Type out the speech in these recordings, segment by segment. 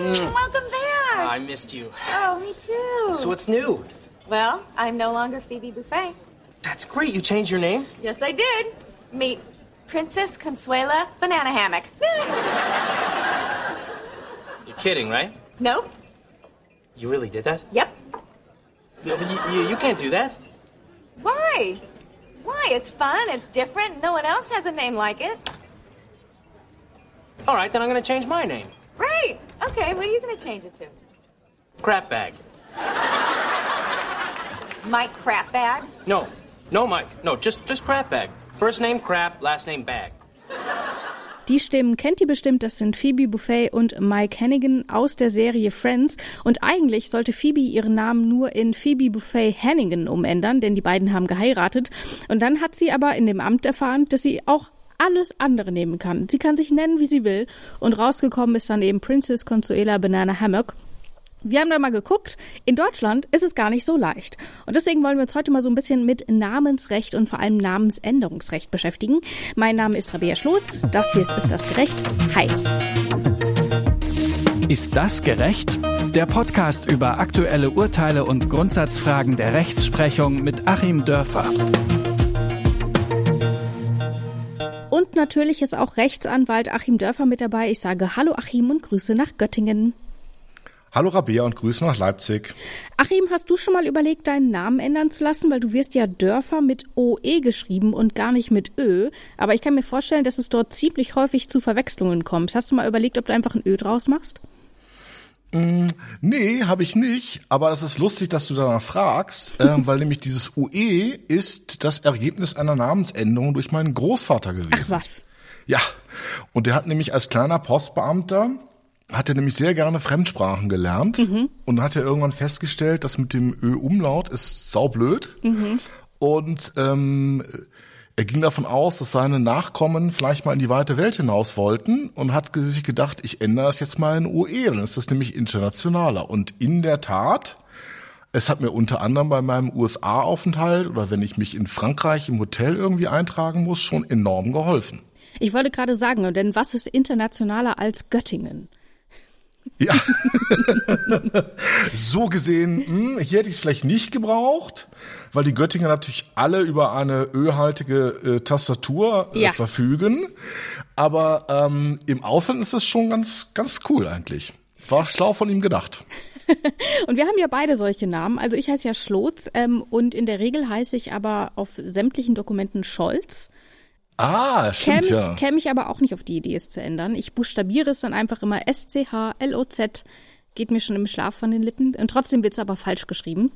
Mm. Welcome back. I missed you. Oh, me too. So what's new? well, I'm no longer Phoebe Buffet. That's great. You changed your name? Yes, I did. Meet Princess Consuela Banana Hammock. You're kidding, right? nope. You really did that? Yep. You, you, you can't do that. Why? Why? It's fun. It's different. No one else has a name like it. All right, then I'm going to change my name. Right. Okay, what are you going to change it to? Crap bag. Mike Crap Bag? No, no, Mike. No, just just crap bag. First name crap, last name bag. Die Stimmen kennt ihr bestimmt, das sind Phoebe Buffet und Mike Hannigan aus der Serie Friends. Und eigentlich sollte Phoebe ihren Namen nur in Phoebe Buffet Hannigan umändern, denn die beiden haben geheiratet. Und dann hat sie aber in dem Amt erfahren, dass sie auch alles andere nehmen kann. Sie kann sich nennen, wie sie will. Und rausgekommen ist dann eben Princess Consuela Banana Hammock. Wir haben da mal geguckt. In Deutschland ist es gar nicht so leicht. Und deswegen wollen wir uns heute mal so ein bisschen mit Namensrecht und vor allem Namensänderungsrecht beschäftigen. Mein Name ist Rabea Schlotz. Das hier ist Ist das gerecht? Hi. Ist das gerecht? Der Podcast über aktuelle Urteile und Grundsatzfragen der Rechtsprechung mit Achim Dörfer. Und natürlich ist auch Rechtsanwalt Achim Dörfer mit dabei. Ich sage Hallo Achim und Grüße nach Göttingen. Hallo Rabea und Grüße nach Leipzig. Achim, hast du schon mal überlegt, deinen Namen ändern zu lassen? Weil du wirst ja Dörfer mit OE geschrieben und gar nicht mit Ö. Aber ich kann mir vorstellen, dass es dort ziemlich häufig zu Verwechslungen kommt. Hast du mal überlegt, ob du einfach ein Ö draus machst? Nee, habe ich nicht, aber es ist lustig, dass du danach fragst, ähm, weil nämlich dieses UE ist das Ergebnis einer Namensänderung durch meinen Großvater gewesen. Ach was. Ja, und der hat nämlich als kleiner Postbeamter hat er nämlich sehr gerne Fremdsprachen gelernt und hat er irgendwann festgestellt, dass mit dem Ö-Umlaut ist saublöd. Und ähm, er ging davon aus, dass seine Nachkommen vielleicht mal in die weite Welt hinaus wollten und hat sich gedacht, ich ändere das jetzt mal in UE, dann ist das nämlich internationaler. Und in der Tat, es hat mir unter anderem bei meinem USA-Aufenthalt oder wenn ich mich in Frankreich im Hotel irgendwie eintragen muss, schon enorm geholfen. Ich wollte gerade sagen, denn was ist internationaler als Göttingen? Ja. so gesehen, hm, hier hätte ich es vielleicht nicht gebraucht, weil die Göttinger natürlich alle über eine ölhaltige äh, Tastatur äh, Ja. verfügen. Aber ähm, im Ausland ist das schon ganz, ganz cool eigentlich. War schlau von ihm gedacht. Und wir haben ja beide solche Namen. Also ich heiße ja Schlotz ähm, und in der Regel heiße ich aber auf sämtlichen Dokumenten Scholz. Ah, Käme stimmt ich, ja. käme ich aber auch nicht auf die Idee, es zu ändern. Ich buchstabiere es dann einfach immer S-C-H-L-O-Z. Geht mir schon im Schlaf von den Lippen. Und trotzdem wird's aber falsch geschrieben.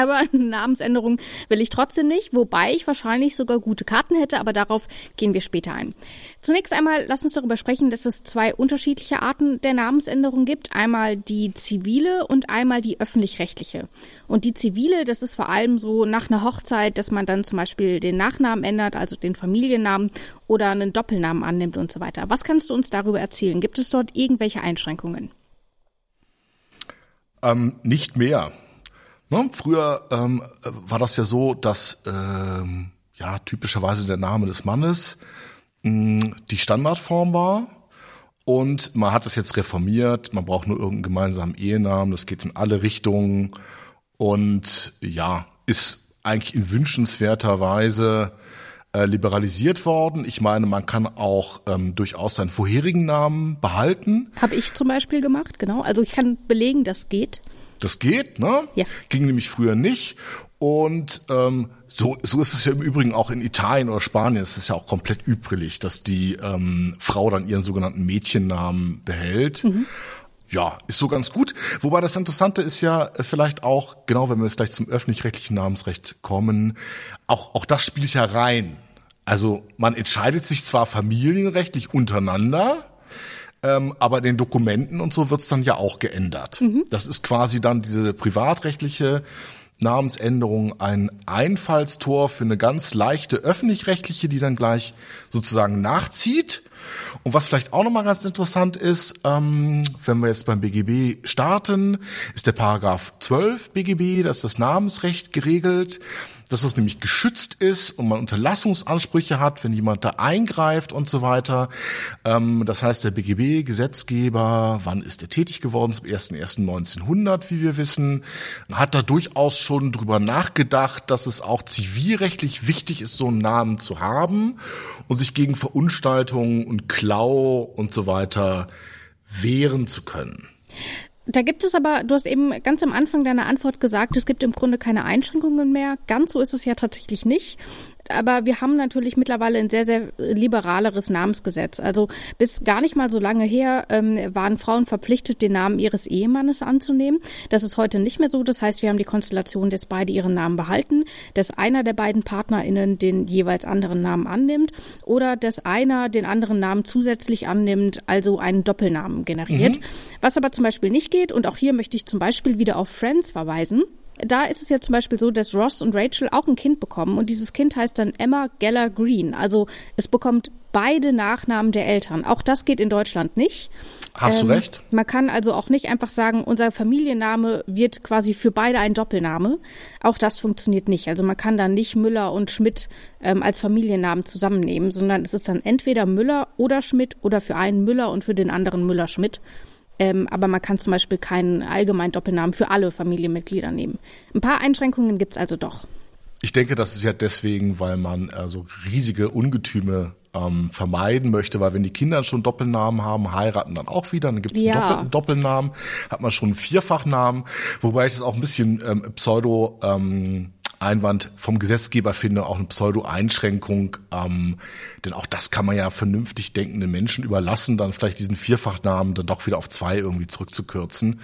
Aber eine Namensänderung will ich trotzdem nicht, wobei ich wahrscheinlich sogar gute Karten hätte, aber darauf gehen wir später ein. Zunächst einmal lass uns darüber sprechen, dass es zwei unterschiedliche Arten der Namensänderung gibt. Einmal die zivile und einmal die öffentlich-rechtliche. Und die zivile, das ist vor allem so nach einer Hochzeit, dass man dann zum Beispiel den Nachnamen ändert, also den Familiennamen oder einen Doppelnamen annimmt und so weiter. Was kannst du uns darüber erzählen? Gibt es dort irgendwelche Einschränkungen? Ähm, nicht mehr. Ne? Früher ähm, äh, war das ja so, dass ähm, ja typischerweise der Name des Mannes mh, die Standardform war. Und man hat es jetzt reformiert, man braucht nur irgendeinen gemeinsamen Ehenamen, das geht in alle Richtungen und ja, ist eigentlich in wünschenswerter Weise äh, liberalisiert worden. Ich meine, man kann auch ähm, durchaus seinen vorherigen Namen behalten. Habe ich zum Beispiel gemacht, genau. Also ich kann belegen, das geht. Das geht, ne? Ja. Ging nämlich früher nicht. Und ähm, so, so ist es ja im Übrigen auch in Italien oder Spanien. Es ist ja auch komplett üblich, dass die ähm, Frau dann ihren sogenannten Mädchennamen behält. Ja, ist so ganz gut. Wobei das Interessante ist ja äh, vielleicht auch, genau wenn wir jetzt gleich zum öffentlich-rechtlichen Namensrecht kommen, auch, auch das spielt ja rein. Also man entscheidet sich zwar familienrechtlich untereinander, ähm, aber den Dokumenten und so wird's dann ja auch geändert. Das ist quasi dann diese privatrechtliche Namensänderung ein Einfallstor für eine ganz leichte öffentlich-rechtliche, die dann gleich sozusagen nachzieht. Und was vielleicht auch nochmal ganz interessant ist, ähm, wenn wir jetzt beim BGB starten, ist der Paragraph 12 BGB, da ist das Namensrecht geregelt dass es nämlich geschützt ist und man Unterlassungsansprüche hat, wenn jemand da eingreift und so weiter. Ähm, das heißt, der BGB, Gesetzgeber, wann ist er tätig geworden? Zum 01.01.1900, wie wir wissen, hat da durchaus schon drüber nachgedacht, dass es auch zivilrechtlich wichtig ist, so einen Namen zu haben und sich gegen Verunstaltungen und Klau und so weiter wehren zu können. Da gibt es aber, du hast eben ganz am Anfang deiner Antwort gesagt, es gibt im Grunde keine Einschränkungen mehr. Ganz so ist es ja tatsächlich nicht aber wir haben natürlich mittlerweile ein sehr, sehr liberaleres Namensgesetz. Also bis gar nicht mal so lange her ähm, waren Frauen verpflichtet, den Namen ihres Ehemannes anzunehmen. Das ist heute nicht mehr so. Das heißt, wir haben die Konstellation, dass beide ihren Namen behalten, dass einer der beiden PartnerInnen den jeweils anderen Namen annimmt oder dass einer den anderen Namen zusätzlich annimmt, also einen Doppelnamen generiert. Mhm. Was aber zum Beispiel nicht geht, und auch hier möchte ich zum Beispiel wieder auf Friends verweisen da ist es ja zum Beispiel so, dass Ross und Rachel auch ein Kind bekommen und dieses Kind heißt dann Emma Geller Green. Also es bekommt beide Nachnamen der Eltern. Auch das geht in Deutschland nicht. Hast ähm, du recht? Man kann also auch nicht einfach sagen, unser Familienname wird quasi für beide ein Doppelname. Auch das funktioniert nicht. Also man kann da nicht Müller und Schmidt ähm, als Familiennamen zusammennehmen, sondern es ist dann entweder Müller oder Schmidt oder für einen Müller und für den anderen Müller-Schmidt. Ähm, aber man kann zum Beispiel keinen allgemeinen Doppelnamen für alle Familienmitglieder nehmen. Ein paar Einschränkungen gibt's also doch. Ich denke, das ist ja deswegen, weil man also riesige Ungetüme ähm, vermeiden möchte, weil wenn die Kinder schon Doppelnamen haben, heiraten dann auch wieder, dann gibt es ja. einen Doppelnamen, hat man schon einen Vierfachnamen, wobei ich es auch ein bisschen ähm, pseudo ähm, Einwand vom Gesetzgeber finde, auch eine Pseudo-Einschränkung. Ähm, denn auch das kann man ja vernünftig denkenden Menschen überlassen, dann vielleicht diesen Vierfachnamen dann doch wieder auf zwei irgendwie zurückzukürzen.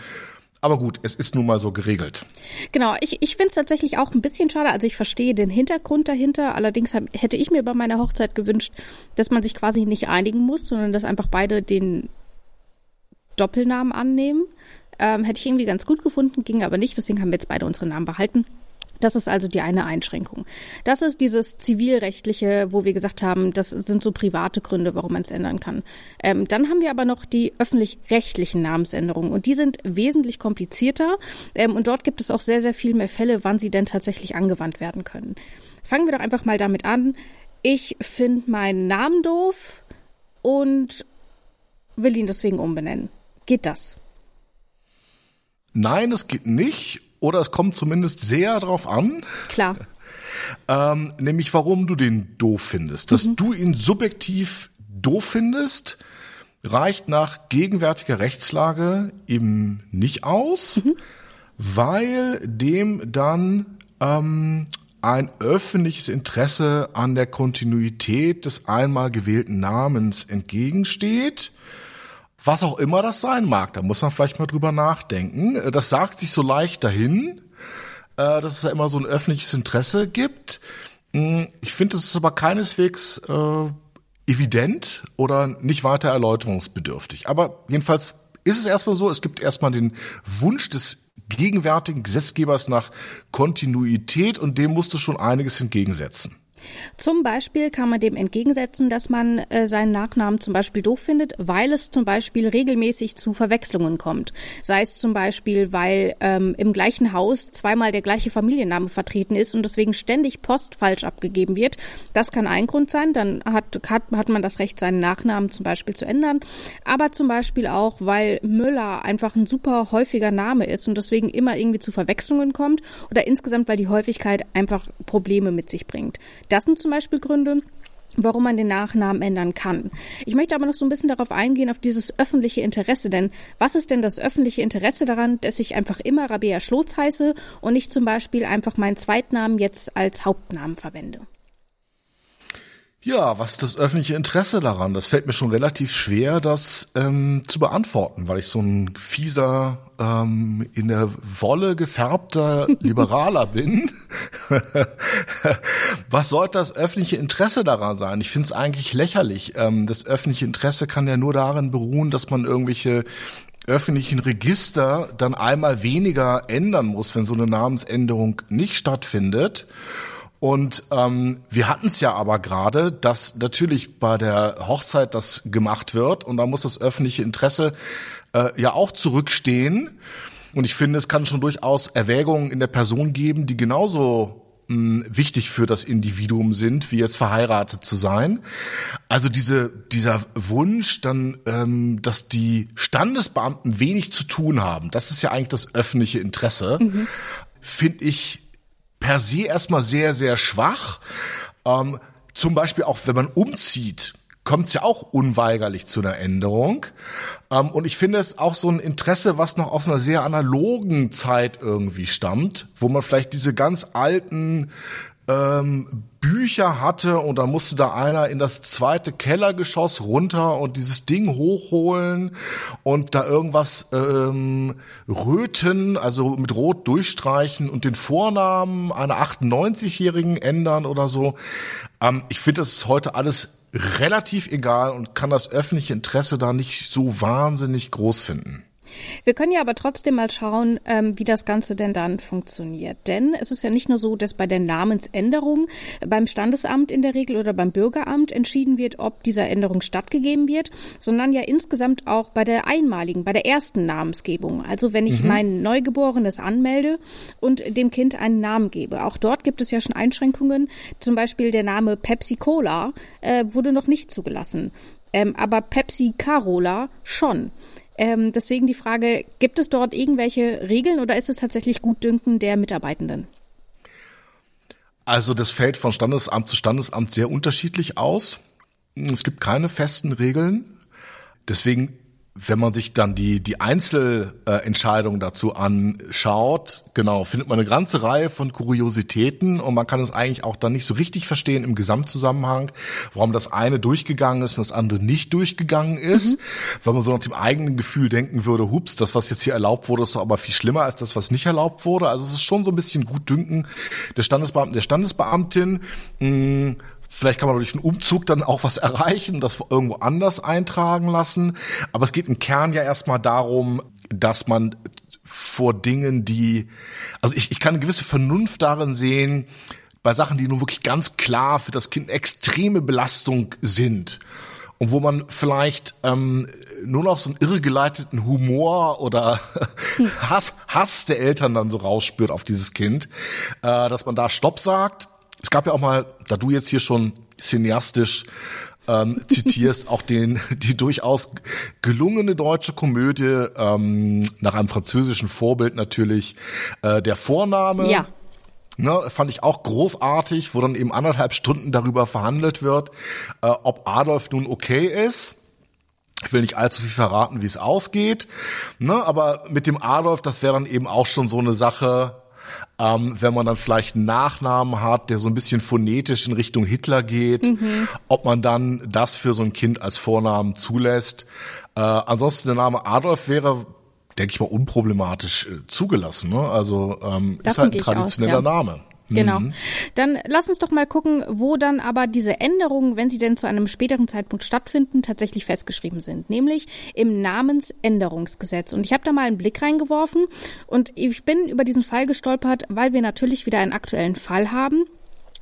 Aber gut, es ist nun mal so geregelt. Genau, ich, ich finde es tatsächlich auch ein bisschen schade. Also ich verstehe den Hintergrund dahinter. Allerdings hab, hätte ich mir bei meiner Hochzeit gewünscht, dass man sich quasi nicht einigen muss, sondern dass einfach beide den Doppelnamen annehmen. Ähm, hätte ich irgendwie ganz gut gefunden, ging aber nicht. Deswegen haben wir jetzt beide unsere Namen behalten. Das ist also die eine Einschränkung. Das ist dieses zivilrechtliche, wo wir gesagt haben, das sind so private Gründe, warum man es ändern kann. Ähm, dann haben wir aber noch die öffentlich-rechtlichen Namensänderungen und die sind wesentlich komplizierter ähm, und dort gibt es auch sehr, sehr viel mehr Fälle, wann sie denn tatsächlich angewandt werden können. Fangen wir doch einfach mal damit an. Ich finde meinen Namen doof und will ihn deswegen umbenennen. Geht das? Nein, es geht nicht oder es kommt zumindest sehr darauf an. Klar. Ähm, nämlich warum du den doof findest. Dass mhm. du ihn subjektiv doof findest, reicht nach gegenwärtiger Rechtslage eben nicht aus, mhm. weil dem dann ähm, ein öffentliches Interesse an der Kontinuität des einmal gewählten Namens entgegensteht was auch immer das sein mag, da muss man vielleicht mal drüber nachdenken. Äh, das sagt sich so leicht dahin, äh, dass es ja immer so ein öffentliches Interesse gibt. Hm, ich finde, es ist aber keineswegs äh, evident oder nicht weiter erläuterungsbedürftig. Aber jedenfalls ist es erstmal so, es gibt erstmal den Wunsch des gegenwärtigen Gesetzgebers nach Kontinuität und dem musst du schon einiges entgegensetzen. Zum Beispiel kann man dem entgegensetzen, dass man äh, seinen Nachnamen zum Beispiel doof findet, weil es zum Beispiel regelmäßig zu Verwechslungen kommt. Sei es zum Beispiel, weil ähm, im gleichen Haus zweimal der gleiche Familienname vertreten ist und deswegen ständig Post falsch abgegeben wird. Das kann ein Grund sein. Dann hat, hat, hat man das Recht, seinen Nachnamen zum Beispiel zu ändern. Aber zum Beispiel auch, weil Müller einfach ein super häufiger Name ist und deswegen immer irgendwie zu Verwechslungen kommt oder insgesamt, weil die Häufigkeit einfach Probleme mit sich bringt. Das sind zum Beispiel Gründe, warum man den Nachnamen ändern kann. Ich möchte aber noch so ein bisschen darauf eingehen, auf dieses öffentliche Interesse. Denn was ist denn das öffentliche Interesse daran, dass ich einfach immer Rabea Schlotz heiße und nicht zum Beispiel einfach meinen Zweitnamen jetzt als Hauptnamen verwende? Ja, was ist das öffentliche Interesse daran? Das fällt mir schon relativ schwer, das ähm, zu beantworten, weil ich so ein fieser, ähm, in der Wolle gefärbter Liberaler bin. was sollte das öffentliche Interesse daran sein? Ich finde es eigentlich lächerlich. Ähm, das öffentliche Interesse kann ja nur darin beruhen, dass man irgendwelche öffentlichen Register dann einmal weniger ändern muss, wenn so eine Namensänderung nicht stattfindet. Und ähm, wir hatten es ja aber gerade, dass natürlich bei der Hochzeit das gemacht wird und da muss das öffentliche Interesse äh, ja auch zurückstehen. Und ich finde, es kann schon durchaus Erwägungen in der Person geben, die genauso mh, wichtig für das Individuum sind, wie jetzt verheiratet zu sein. Also diese, dieser Wunsch, dann, ähm, dass die Standesbeamten wenig zu tun haben, das ist ja eigentlich das öffentliche Interesse, mhm. finde ich per se erstmal sehr, sehr schwach. Ähm, zum Beispiel auch, wenn man umzieht, kommt es ja auch unweigerlich zu einer Änderung. Ähm, und ich finde es auch so ein Interesse, was noch aus einer sehr analogen Zeit irgendwie stammt, wo man vielleicht diese ganz alten ähm, Bücher hatte und da musste da einer in das zweite Kellergeschoss runter und dieses Ding hochholen und da irgendwas ähm, röten, also mit Rot durchstreichen und den Vornamen einer 98-Jährigen ändern oder so. Ähm, ich finde, das ist heute alles relativ egal und kann das öffentliche Interesse da nicht so wahnsinnig groß finden. Wir können ja aber trotzdem mal schauen, ähm, wie das Ganze denn dann funktioniert. Denn es ist ja nicht nur so, dass bei der Namensänderung beim Standesamt in der Regel oder beim Bürgeramt entschieden wird, ob dieser Änderung stattgegeben wird, sondern ja insgesamt auch bei der einmaligen, bei der ersten Namensgebung. Also wenn ich mhm. mein Neugeborenes anmelde und dem Kind einen Namen gebe. Auch dort gibt es ja schon Einschränkungen. Zum Beispiel der Name Pepsi Cola äh, wurde noch nicht zugelassen. Ähm, aber Pepsi Carola schon. Ähm, deswegen die Frage, gibt es dort irgendwelche Regeln oder ist es tatsächlich Gutdünken der Mitarbeitenden? Also das fällt von Standesamt zu Standesamt sehr unterschiedlich aus. Es gibt keine festen Regeln. Deswegen wenn man sich dann die, die Einzelentscheidungen dazu anschaut, genau, findet man eine ganze Reihe von Kuriositäten und man kann es eigentlich auch dann nicht so richtig verstehen im Gesamtzusammenhang, warum das eine durchgegangen ist und das andere nicht durchgegangen ist, mhm. weil man so nach dem eigenen Gefühl denken würde, hups, das, was jetzt hier erlaubt wurde, ist doch aber viel schlimmer als das, was nicht erlaubt wurde. Also es ist schon so ein bisschen Gutdünken der Standesbeamten, der Standesbeamtin. Mh, mm, Vielleicht kann man durch einen Umzug dann auch was erreichen, das irgendwo anders eintragen lassen. Aber es geht im Kern ja erstmal darum, dass man vor Dingen, die, also ich, ich kann eine gewisse Vernunft darin sehen, bei Sachen, die nun wirklich ganz klar für das Kind extreme Belastung sind und wo man vielleicht ähm, nur noch so einen irregeleiteten Humor oder Hass, Hass der Eltern dann so rausspürt auf dieses Kind, äh, dass man da Stopp sagt es gab ja auch mal, da du jetzt hier schon cineastisch ähm, zitierst, auch den die durchaus gelungene deutsche Komödie ähm, nach einem französischen Vorbild natürlich äh, der Vorname. Ja. Ne, fand ich auch großartig, wo dann eben anderthalb Stunden darüber verhandelt wird, äh, ob Adolf nun okay ist. Ich will nicht allzu viel verraten, wie es ausgeht. Ne, aber mit dem Adolf, das wäre dann eben auch schon so eine Sache, ähm, wenn man dann vielleicht einen Nachnamen hat, der so ein bisschen phonetisch in Richtung Hitler geht, mhm. ob man dann das für so ein Kind als Vornamen zulässt. Äh, ansonsten der Name Adolf wäre, denke ich mal, unproblematisch äh, zugelassen. Ne? Also ähm, ist halt ein traditioneller aus, ja. Name. Genau. Mhm. Dann lass uns doch mal gucken, wo dann aber diese Änderungen, wenn sie denn zu einem späteren Zeitpunkt stattfinden, tatsächlich festgeschrieben sind, nämlich im Namensänderungsgesetz. Und ich habe da mal einen Blick reingeworfen und ich bin über diesen Fall gestolpert, weil wir natürlich wieder einen aktuellen Fall haben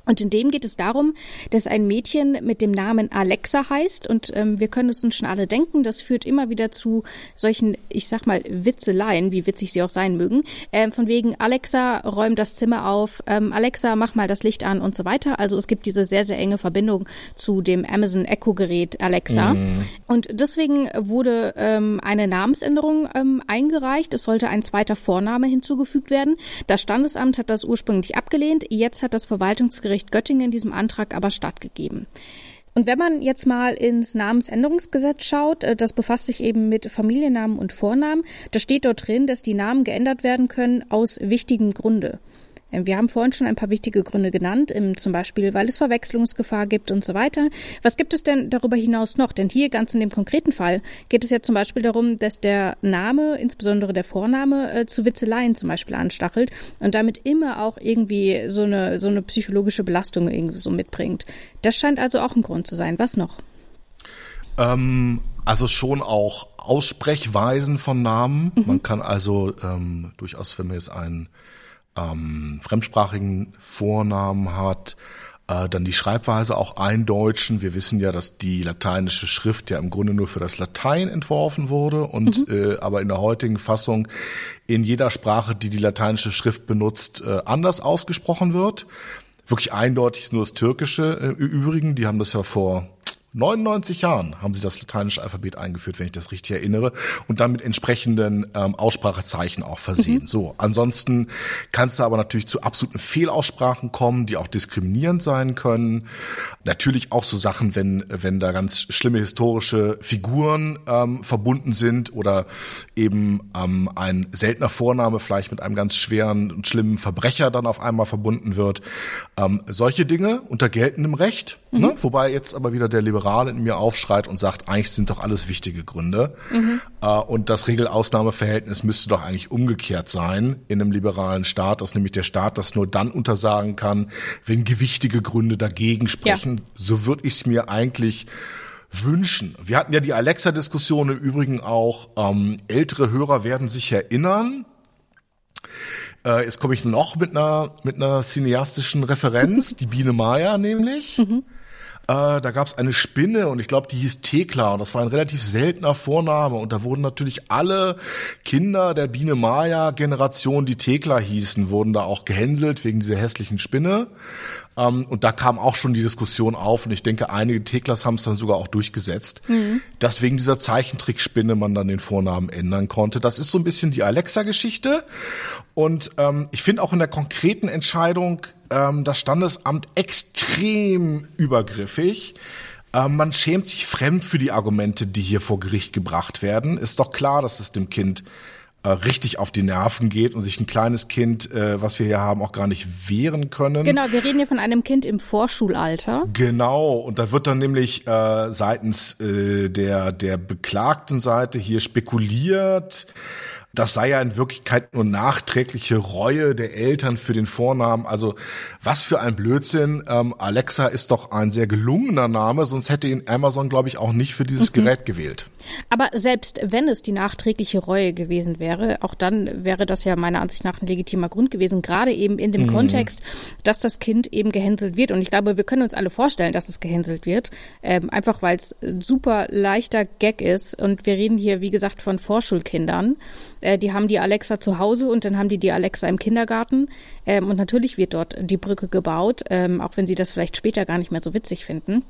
und in dem geht es darum, dass ein Mädchen mit dem Namen Alexa heißt und ähm, wir können es uns schon alle denken, das führt immer wieder zu solchen, ich sag mal, Witzeleien, wie witzig sie auch sein mögen, ähm, von wegen Alexa, räum das Zimmer auf, ähm, Alexa, mach mal das Licht an und so weiter. Also es gibt diese sehr, sehr enge Verbindung zu dem Amazon Echo Gerät Alexa. Mhm. Und deswegen wurde ähm, eine Namensänderung ähm, eingereicht. Es sollte ein zweiter Vorname hinzugefügt werden. Das Standesamt hat das ursprünglich abgelehnt. Jetzt hat das Verwaltungsgericht Landgericht Göttingen diesem Antrag aber stattgegeben. Und wenn man jetzt mal ins Namensänderungsgesetz schaut, äh, das befasst sich eben mit Familiennamen und Vornamen, da steht dort drin, dass die Namen geändert werden können aus wichtigem Grunde. Ähm, wir haben vorhin schon ein paar wichtige Gründe genannt, zum Beispiel, weil es Verwechslungsgefahr gibt und so weiter. Was gibt es denn darüber hinaus noch? Denn hier ganz in dem konkreten Fall geht es ja zum Beispiel darum, dass der Name, insbesondere der Vorname, äh, zu Witzeleien zum Beispiel anstachelt und damit immer auch irgendwie so eine, so eine psychologische Belastung irgendwie so mitbringt. Das scheint also auch ein Grund zu sein. Was noch? Ähm, also schon auch Aussprechweisen von Namen. Mhm. Man kann also ähm, durchaus, wenn man jetzt einen ähm, fremdsprachigen Vornamen hat, äh, dann die Schreibweise auch eindeutschen. Wir wissen ja, dass die lateinische Schrift ja im Grunde nur für das Latein entworfen wurde und mhm. äh, aber in der heutigen Fassung in jeder Sprache, die die lateinische Schrift benutzt, äh, anders ausgesprochen wird. Wirklich eindeutig ist nur das Türkische äh, Übrigen. Die haben das ja vor 99 Jahren haben sie das lateinische Alphabet eingeführt, wenn ich das richtig erinnere, und dann mit entsprechenden ähm, Aussprachezeichen auch versehen. Mhm. So, ansonsten kann es da aber natürlich zu absoluten Fehlaussprachen kommen, die auch diskriminierend sein können. Natürlich auch so Sachen, wenn wenn da ganz schlimme historische Figuren ähm, verbunden sind oder eben ähm, ein seltener Vorname vielleicht mit einem ganz schweren und schlimmen Verbrecher dann auf einmal verbunden wird. Ähm, solche Dinge unter geltendem Recht, mhm. ne? wobei jetzt aber wieder der liberale Liberale in mir aufschreit und sagt, eigentlich sind doch alles wichtige Gründe. Mhm. Und das Regel-Ausnahme-Verhältnis müsste doch eigentlich umgekehrt sein in einem liberalen Staat, dass nämlich der Staat das nur dann untersagen kann, wenn gewichtige Gründe dagegen sprechen. Ja. So würde ich es mir eigentlich wünschen. Wir hatten ja die Alexa-Diskussion im Übrigen auch. Ähm, ältere Hörer werden sich erinnern. Äh, jetzt komme ich noch mit einer mit einer cineastischen Referenz, die Biene Maya nämlich. Mhm. Äh, da gab es eine Spinne und ich glaube, die hieß Thekla und das war ein relativ seltener Vorname und da wurden natürlich alle Kinder der Biene Maya Generation, die Thekla hießen, wurden da auch gehänselt wegen dieser hässlichen Spinne. Ähm, und da kam auch schon die Diskussion auf und ich denke, einige Teklas haben es dann sogar auch durchgesetzt, mhm. dass wegen dieser Zeichentrickspinne man dann den Vornamen ändern konnte. Das ist so ein bisschen die Alexa-Geschichte. Und ähm, ich finde auch in der konkreten Entscheidung ähm, das Standesamt extrem übergriffig. Ähm, man schämt sich fremd für die Argumente, die hier vor Gericht gebracht werden. Ist doch klar, dass es dem Kind äh, richtig auf die Nerven geht und sich ein kleines Kind, äh, was wir hier haben, auch gar nicht wehren können. Genau, wir reden hier von einem Kind im Vorschulalter. Genau, und da wird dann nämlich äh, seitens äh, der, der beklagten Seite hier spekuliert, das sei ja in Wirklichkeit nur nachträgliche Reue der Eltern für den Vornamen. Also was für ein Blödsinn. Ähm, Alexa ist doch ein sehr gelungener Name, sonst hätte ihn Amazon, glaube ich, auch nicht für dieses mhm. Gerät gewählt. Aber selbst wenn es die nachträgliche Reue gewesen wäre, auch dann wäre das ja meiner Ansicht nach ein legitimer Grund gewesen, gerade eben in dem mhm. Kontext, dass das Kind eben gehänselt wird. Und ich glaube, wir können uns alle vorstellen, dass es gehänselt wird, ähm, einfach weil es super leichter Gag ist. Und wir reden hier, wie gesagt, von Vorschulkindern. Äh, die haben die Alexa zu Hause und dann haben die die Alexa im Kindergarten. Ähm, und natürlich wird dort die Brücke gebaut, ähm, auch wenn sie das vielleicht später gar nicht mehr so witzig finden.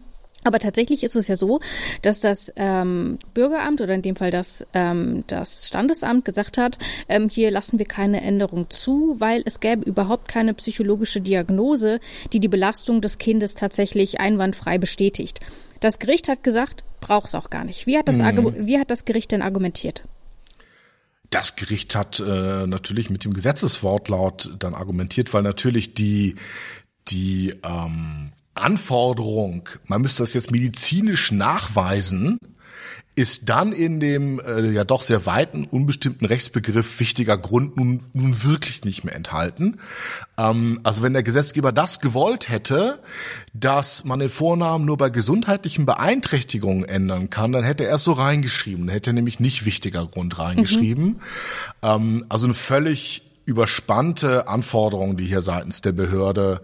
Aber tatsächlich ist es ja so, dass das ähm, Bürgeramt oder in dem Fall das, ähm, das Standesamt gesagt hat, ähm, hier lassen wir keine Änderung zu, weil es gäbe überhaupt keine psychologische Diagnose, die die Belastung des Kindes tatsächlich einwandfrei bestätigt. Das Gericht hat gesagt, braucht es auch gar nicht. Wie hat das, mhm. wie hat das Gericht denn argumentiert? Das Gericht hat äh, natürlich mit dem Gesetzeswortlaut dann argumentiert, weil natürlich die die ähm, Anforderung, man müsste das jetzt medizinisch nachweisen, ist dann in dem äh, ja doch sehr weiten, unbestimmten Rechtsbegriff wichtiger Grund nun, nun wirklich nicht mehr enthalten. Ähm, also wenn der Gesetzgeber das gewollt hätte, dass man den Vornamen nur bei gesundheitlichen Beeinträchtigungen ändern kann, dann hätte er es so reingeschrieben. Dann hätte er nämlich nicht wichtiger Grund reingeschrieben. Mhm. Ähm, also eine völlig überspannte Anforderung, die hier seitens der Behörde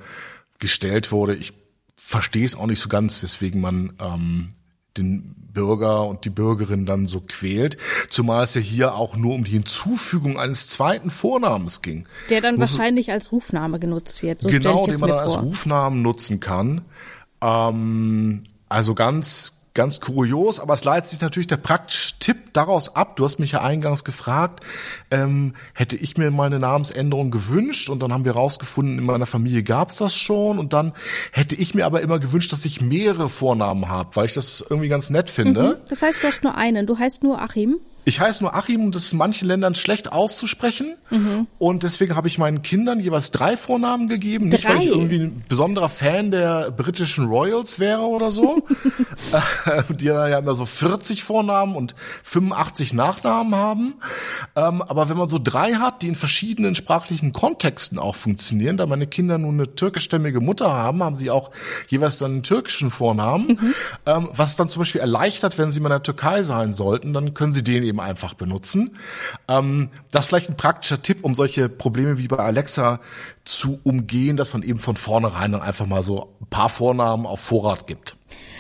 gestellt wurde. Ich verstehe es auch nicht so ganz, weswegen man ähm, den Bürger und die Bürgerin dann so quält, zumal es ja hier auch nur um die Hinzufügung eines zweiten Vornamens ging. Der dann Muss wahrscheinlich als Rufname genutzt wird. So genau, den man dann als Rufnamen nutzen kann. Ähm, also ganz ganz kurios, aber es leitet sich natürlich der praktische Tipp daraus ab. Du hast mich ja eingangs gefragt, ähm, hätte ich mir meine Namensänderung gewünscht und dann haben wir rausgefunden, in meiner Familie gab's das schon und dann hätte ich mir aber immer gewünscht, dass ich mehrere Vornamen habe, weil ich das irgendwie ganz nett finde. Mhm. Das heißt, du hast nur einen, du heißt nur Achim? Ich heiße nur Achim und das ist in manchen Ländern schlecht auszusprechen. Mhm. Und deswegen habe ich meinen Kindern jeweils drei Vornamen gegeben. Drei? Nicht, weil ich irgendwie ein besonderer Fan der britischen Royals wäre oder so. die ja immer so 40 Vornamen und 85 Nachnamen haben. Ähm, aber wenn man so drei hat, die in verschiedenen sprachlichen Kontexten auch funktionieren, da meine Kinder nun eine türkischstämmige Mutter haben, haben sie auch jeweils dann einen türkischen Vornamen. Mhm. Ähm, was dann zum Beispiel erleichtert, wenn sie mal in der Türkei sein sollten, dann können sie den Leben einfach benutzen. Ähm, das ist vielleicht ein praktischer Tipp, um solche Probleme wie bei Alexa zu umgehen, dass man eben von vornherein dann einfach mal so ein paar Vornamen auf Vorrat gibt.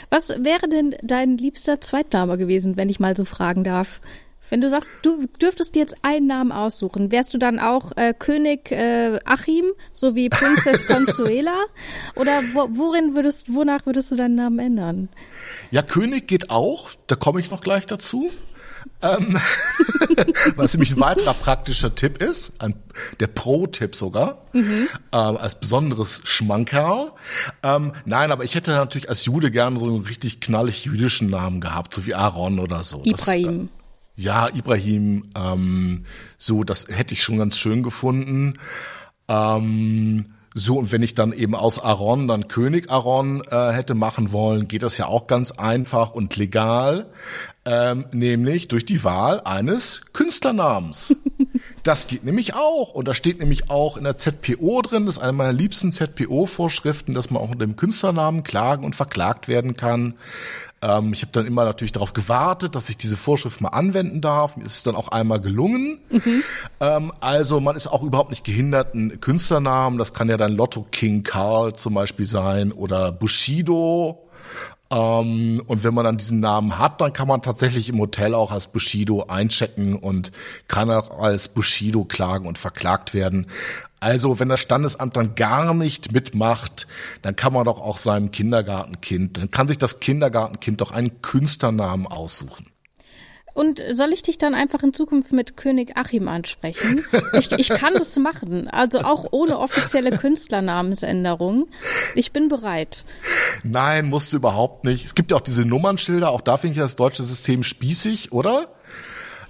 Was wäre denn dein liebster Zweitname gewesen, wenn ich mal so fragen darf? Wenn du sagst, du dürftest dir jetzt einen Namen aussuchen, wärst du dann auch äh, König äh, Achim, so wie Prinzess Consuela? Oder wo, worin würdest, wonach würdest du deinen Namen ändern? Ja, König geht auch, da komme ich noch gleich dazu. Ähm, was nämlich ein weiterer praktischer Tipp ist, ein, der Pro-Tipp sogar, mhm. äh, als besonderes Schmankerl. Ähm, nein, aber ich hätte natürlich als Jude gerne so einen richtig knallig jüdischen Namen gehabt, so wie Aaron oder so. Ibrahim. Das, äh, ja, Ibrahim, ähm, so, das hätte ich schon ganz schön gefunden. Ähm, so, und wenn ich dann eben aus Aaron dann König Aaron äh, hätte machen wollen, geht das ja auch ganz einfach und legal, ähm, nämlich durch die Wahl eines Künstlernamens. Das geht nämlich auch. Und da steht nämlich auch in der ZPO drin, das ist eine meiner liebsten ZPO-Vorschriften, dass man auch unter dem Künstlernamen klagen und verklagt werden kann. Ähm, ich habe dann immer natürlich darauf gewartet, dass ich diese Vorschrift mal anwenden darf. Mir ist es dann auch einmal gelungen. Mhm. Ähm, also man ist auch überhaupt nicht gehindert, einen Künstlernamen, das kann ja dann Lotto King Karl zum Beispiel sein oder Bushido. Ähm, und wenn man dann diesen Namen hat, dann kann man tatsächlich im Hotel auch als Bushido einchecken und kann auch als Bushido klagen und verklagt werden. Also, wenn das Standesamt dann gar nicht mitmacht, dann kann man doch auch seinem Kindergartenkind, dann kann sich das Kindergartenkind doch einen Künstlernamen aussuchen. Und soll ich dich dann einfach in Zukunft mit König Achim ansprechen? Ich, ich kann das machen, also auch ohne offizielle Künstlernamensänderung. Ich bin bereit. Nein, musst du überhaupt nicht. Es gibt ja auch diese Nummernschilder, auch da finde ich das deutsche System spießig, oder?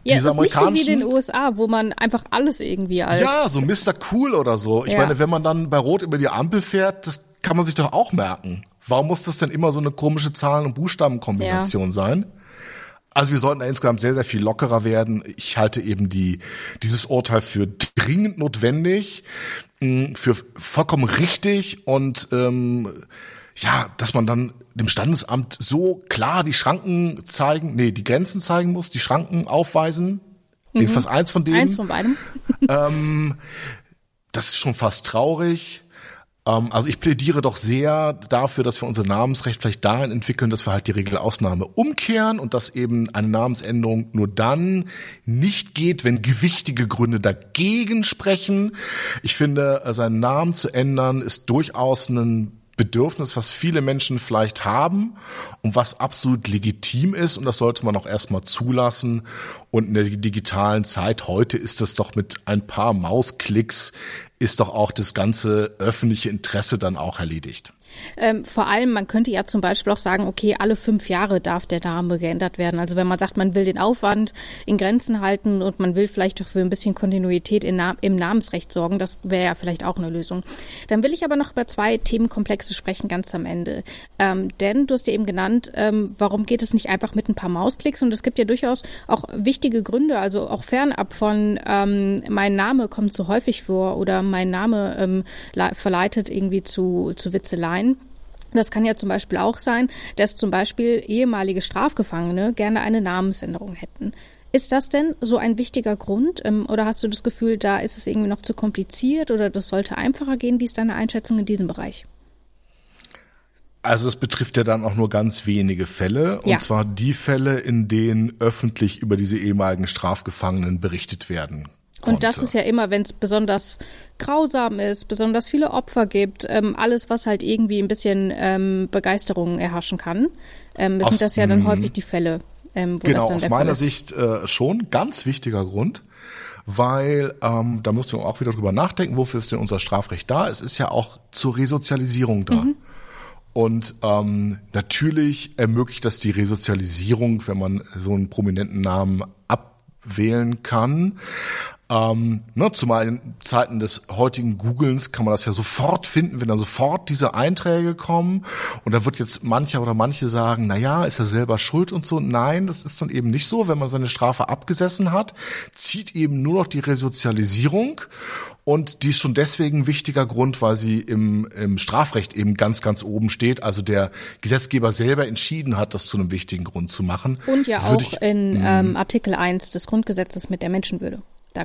Ja, diese es ist nicht so wie in den USA, wo man einfach alles irgendwie als... Ja, so Mr. Cool oder so. Ich ja. meine, wenn man dann bei Rot über die Ampel fährt, das kann man sich doch auch merken. Warum muss das denn immer so eine komische Zahlen- und Buchstabenkombination ja. sein? Also wir sollten da insgesamt sehr, sehr viel lockerer werden. Ich halte eben die, dieses Urteil für dringend notwendig, für vollkommen richtig und ähm, ja, dass man dann dem Standesamt so klar die Schranken zeigen, nee, die Grenzen zeigen muss, die Schranken aufweisen. Mhm. Jedenfalls eins von denen. Eins von beidem. ähm, das ist schon fast traurig. Ähm, also ich plädiere doch sehr dafür, dass wir unser Namensrecht vielleicht dahin entwickeln, dass wir halt die Regelausnahme umkehren und dass eben eine Namensänderung nur dann nicht geht, wenn gewichtige Gründe dagegen sprechen. Ich finde, äh, seinen Namen zu ändern ist durchaus ein Bedürfnis, was viele Menschen vielleicht haben und was absolut legitim ist und das sollte man auch erstmal zulassen. Und in der digitalen Zeit heute ist das doch mit ein paar Mausklicks ist doch auch das ganze öffentliche Interesse dann auch erledigt. Ähm, vor allem, man könnte ja zum Beispiel auch sagen, okay, alle fünf Jahre darf der Name geändert werden. Also wenn man sagt, man will den Aufwand in Grenzen halten und man will vielleicht auch für ein bisschen Kontinuität Na im Namensrecht sorgen, das wäre ja vielleicht auch eine Lösung. Dann will ich aber noch über zwei Themenkomplexe sprechen, ganz am Ende. Ähm, denn du hast ja eben genannt, ähm, warum geht es nicht einfach mit ein paar Mausklicks? Und es gibt ja durchaus auch wichtige Gründe, also auch fernab von ähm, mein Name kommt zu häufig vor oder mein Name ähm, verleitet irgendwie zu, zu Witzeleien. Das kann ja zum Beispiel auch sein, dass zum Beispiel ehemalige Strafgefangene gerne eine Namensänderung hätten. Ist das denn so ein wichtiger Grund? Ähm, oder hast du das Gefühl, da ist es irgendwie noch zu kompliziert oder das sollte einfacher gehen? Wie ist deine Einschätzung in diesem Bereich? Also es betrifft ja dann auch nur ganz wenige Fälle, und ja. zwar die Fälle, in denen öffentlich über diese ehemaligen Strafgefangenen berichtet werden Konnte. Und das ist ja immer, wenn es besonders grausam ist, besonders viele Opfer gibt, ähm, alles, was halt irgendwie ein bisschen ähm, Begeisterung erhaschen kann, ähm, aus, sind das ja dann mhm. häufig die Fälle. Ähm, wo genau, das dann aus meiner Sicht äh, schon ganz wichtiger Grund, weil ähm, da müssen wir auch wieder drüber nachdenken, wofür ist denn unser Strafrecht da? Es ist ja auch zur Resozialisierung da. Mhm. Und ähm, natürlich ermöglicht das die Resozialisierung, wenn man so einen prominenten Namen abwählen kann. Ähm, ne, zumal in Zeiten des heutigen Googlens kann man das ja sofort finden, wenn dann sofort diese Einträge kommen. Und da wird jetzt mancher oder manche sagen, na ja, ist er selber schuld und so. Nein, das ist dann eben nicht so. Wenn man seine Strafe abgesessen hat, zieht eben nur noch die Resozialisierung. Und die ist schon deswegen ein wichtiger Grund, weil sie im, im Strafrecht eben ganz, ganz oben steht. Also der Gesetzgeber selber entschieden hat, das zu einem wichtigen Grund zu machen. Und ja Würde auch ich, in ähm, Artikel 1 des Grundgesetzes mit der Menschenwürde.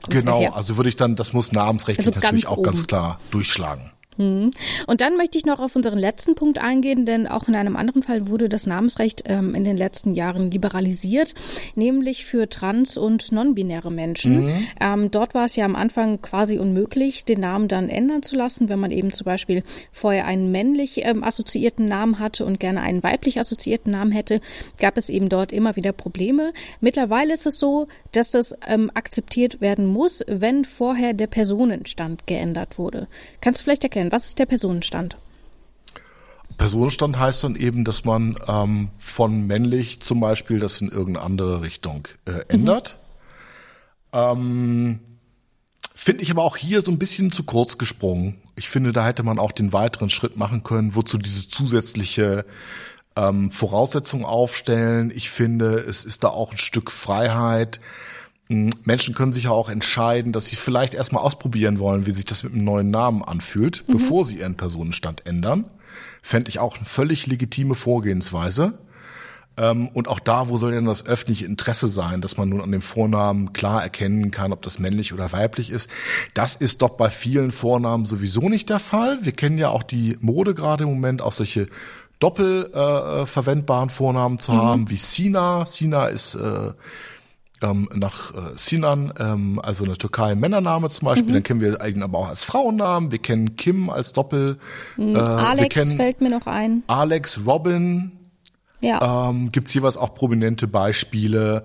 Genau, ja also würde ich dann, das muss namensrechtlich also natürlich auch oben. ganz klar durchschlagen. Hm. Und dann möchte ich noch auf unseren letzten Punkt eingehen, denn auch in einem anderen Fall wurde das Namensrecht ähm, in den letzten Jahren liberalisiert, nämlich für trans- und non-binäre Menschen. Mhm. Ähm, dort war es ja am Anfang quasi unmöglich, den Namen dann ändern zu lassen, wenn man eben zum Beispiel vorher einen männlich ähm, assoziierten Namen hatte und gerne einen weiblich assoziierten Namen hätte, gab es eben dort immer wieder Probleme. Mittlerweile ist es so, dass das ähm, akzeptiert werden muss, wenn vorher der Personenstand geändert wurde. Kannst du vielleicht erklären, sein? Was ist der Personenstand? Personenstand heißt dann eben, dass man ähm, von männlich zum Beispiel das in irgendeine andere Richtung äh, ändert. Mhm. Ähm, Finde ich aber auch hier so ein bisschen zu kurz gesprungen. Ich finde, da hätte man auch den weiteren Schritt machen können, wozu diese zusätzliche ähm, Voraussetzung aufstellen. Ich finde, es ist da auch ein Stück Freiheit. Hm, Menschen können sich ja auch entscheiden, dass sie vielleicht erstmal ausprobieren wollen, wie sich das mit einem neuen Namen anfühlt, mhm. bevor sie ihren Personenstand ändern. Fände ich auch eine völlig legitime Vorgehensweise. Ähm, und auch da, wo soll denn das öffentliche Interesse sein, dass man nun an dem Vornamen klar erkennen kann, ob das männlich oder weiblich ist? Das ist doch bei vielen Vornamen sowieso nicht der Fall. Wir kennen ja auch die Mode gerade im Moment, auch solche doppel äh, Vornamen zu mhm. haben, wie Sina. Sina ist äh, ähm, nach äh, Sinan, ähm, also in der Türkei Männername zum Beispiel, mhm. dann kennen wir eigentlich aber auch als Frauennamen, wir kennen Kim als Doppel. Mhm. Äh, Alex fällt mir noch ein. Alex, Robin. Ja. Ähm, Gibt jeweils auch prominente Beispiele.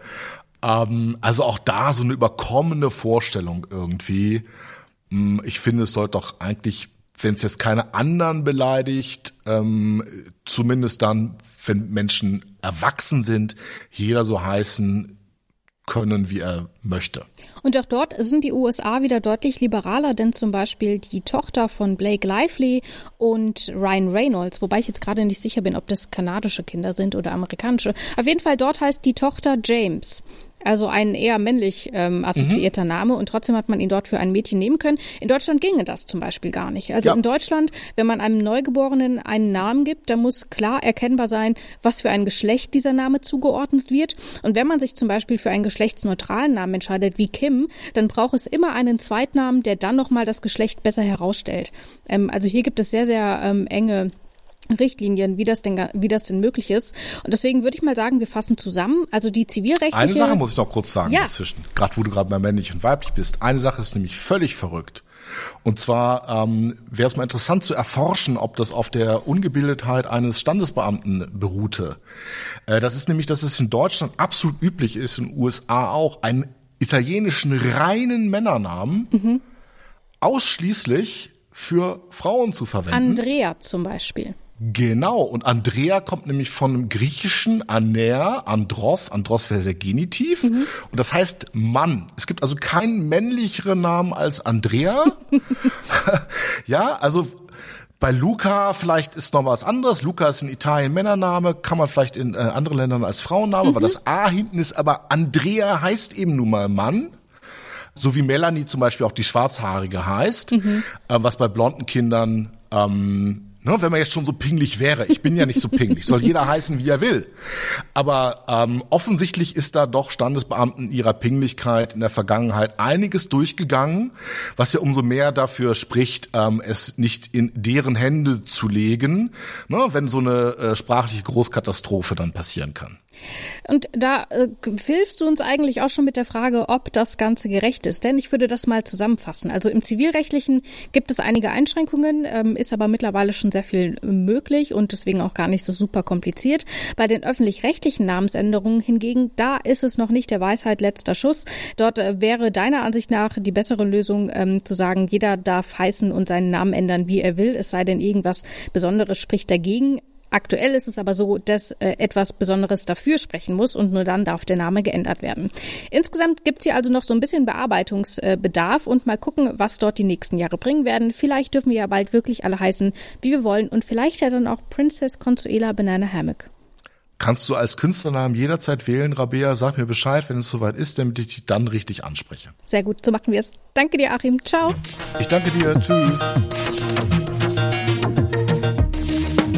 Ähm, also auch da so eine überkommene Vorstellung irgendwie. Hm, ich finde, es sollte doch eigentlich, wenn es jetzt keine anderen beleidigt, ähm, zumindest dann, wenn Menschen erwachsen sind, jeder so heißen, können, wie er möchte. Und auch dort sind die USA wieder deutlich liberaler, denn zum Beispiel die Tochter von Blake Lively und Ryan Reynolds, wobei ich jetzt gerade nicht sicher bin, ob das kanadische Kinder sind oder amerikanische. Auf jeden Fall dort heißt die Tochter James. Also ein eher männlich ähm, assoziierter mhm. Name und trotzdem hat man ihn dort für ein Mädchen nehmen können. In Deutschland ginge das zum Beispiel gar nicht. Also ja. in Deutschland, wenn man einem Neugeborenen einen Namen gibt, dann muss klar erkennbar sein, was für ein Geschlecht dieser Name zugeordnet wird. Und wenn man sich zum Beispiel für einen geschlechtsneutralen Namen entscheidet, wie Kim, dann braucht es immer einen Zweitnamen, der dann nochmal das Geschlecht besser herausstellt. Ähm, also hier gibt es sehr, sehr ähm, enge Richtlinien, wie das denn, wie das denn möglich ist. Und deswegen würde ich mal sagen, wir fassen zusammen. Also die zivilrechtliche. Eine Sache muss ich noch kurz sagen ja. dazwischen. Gerade wo du gerade bei männlich und weiblich bist. Eine Sache ist nämlich völlig verrückt. Und zwar ähm, wäre es mal interessant zu erforschen, ob das auf der Ungebildetheit eines Standesbeamten beruhte. Äh, das ist nämlich, dass es in Deutschland absolut üblich ist, in den USA auch, einen italienischen reinen Männernamen mhm. ausschließlich für Frauen zu verwenden. Andrea zum Beispiel. Genau, und Andrea kommt nämlich von dem griechischen Aner, Andros, Andros wäre der Genitiv, mhm. und das heißt Mann. Es gibt also keinen männlicheren Namen als Andrea. ja, also bei Luca vielleicht ist noch was anderes. Luca ist in Italien Männername, kann man vielleicht in äh, anderen Ländern als Frauenname, mhm. weil das A hinten ist, aber Andrea heißt eben nun mal Mann. So wie Melanie zum Beispiel auch die Schwarzhaarige heißt, mhm. äh, was bei blonden Kindern ähm, Ne, wenn man jetzt schon so pinglich wäre. Ich bin ja nicht so pinglich. Soll jeder heißen, wie er will. Aber ähm, offensichtlich ist da doch Standesbeamten ihrer Pinglichkeit in der Vergangenheit einiges durchgegangen, was ja umso mehr dafür spricht, ähm, es nicht in deren Hände zu legen, ne, wenn so eine äh, sprachliche Großkatastrophe dann passieren kann. Und da äh, hilfst du uns eigentlich auch schon mit der Frage, ob das Ganze gerecht ist. Denn ich würde das mal zusammenfassen. Also im Zivilrechtlichen gibt es einige Einschränkungen, ähm, ist aber mittlerweile schon sehr viel möglich und deswegen auch gar nicht so super kompliziert. Bei den öffentlich-rechtlichen Namensänderungen hingegen, da ist es noch nicht der Weisheit letzter Schuss. Dort äh, wäre deiner Ansicht nach die bessere Lösung ähm, zu sagen, jeder darf heißen und seinen Namen ändern, wie er will, es sei denn irgendwas Besonderes spricht dagegen Aktuell ist es aber so, dass äh, etwas Besonderes dafür sprechen muss und nur dann darf der Name geändert werden. Insgesamt gibt's hier also noch so ein bisschen Bearbeitungsbedarf und mal gucken, was dort die nächsten Jahre bringen werden. Vielleicht dürfen wir ja bald wirklich alle heißen, wie wir wollen und vielleicht ja dann auch Princess Consuela Banana Hammock. Kannst du als Künstlernamen jederzeit wählen, Rabea. Sag mir Bescheid, wenn es soweit ist, damit ich dich dann richtig anspreche. Sehr gut, so machen wir es. Danke dir, Achim. Ciao. Ich danke dir. Tschüss.